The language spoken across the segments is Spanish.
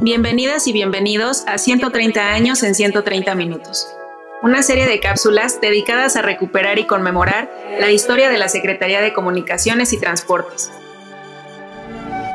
Bienvenidas y bienvenidos a 130 años en 130 minutos, una serie de cápsulas dedicadas a recuperar y conmemorar la historia de la Secretaría de Comunicaciones y Transportes.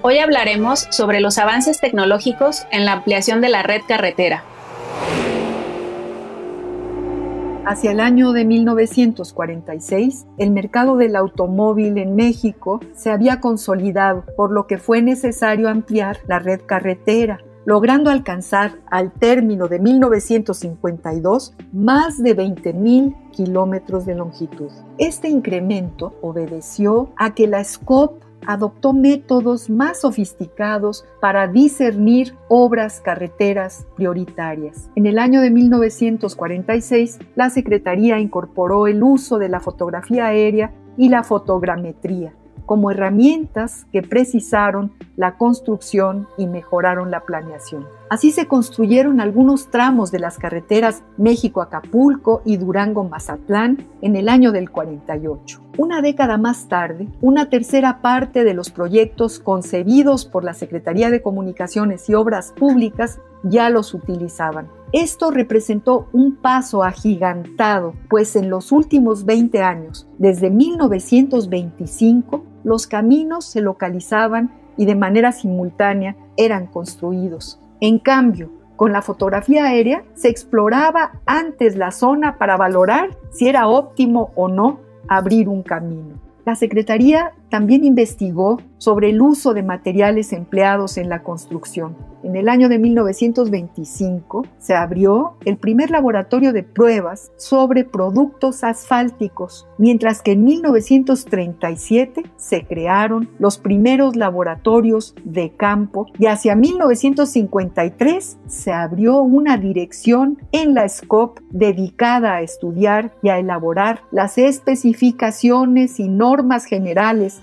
Hoy hablaremos sobre los avances tecnológicos en la ampliación de la red carretera. Hacia el año de 1946, el mercado del automóvil en México se había consolidado, por lo que fue necesario ampliar la red carretera, logrando alcanzar al término de 1952 más de 20.000 kilómetros de longitud. Este incremento obedeció a que la SCOP adoptó métodos más sofisticados para discernir obras carreteras prioritarias. En el año de 1946, la Secretaría incorporó el uso de la fotografía aérea y la fotogrametría como herramientas que precisaron la construcción y mejoraron la planeación. Así se construyeron algunos tramos de las carreteras México-Acapulco y Durango-Mazatlán en el año del 48. Una década más tarde, una tercera parte de los proyectos concebidos por la Secretaría de Comunicaciones y Obras Públicas ya los utilizaban. Esto representó un paso agigantado, pues en los últimos 20 años, desde 1925, los caminos se localizaban y de manera simultánea eran construidos. En cambio, con la fotografía aérea se exploraba antes la zona para valorar si era óptimo o no abrir un camino. La Secretaría también investigó sobre el uso de materiales empleados en la construcción. En el año de 1925 se abrió el primer laboratorio de pruebas sobre productos asfálticos, mientras que en 1937 se crearon los primeros laboratorios de campo y hacia 1953 se abrió una dirección en la SCOP dedicada a estudiar y a elaborar las especificaciones y normas generales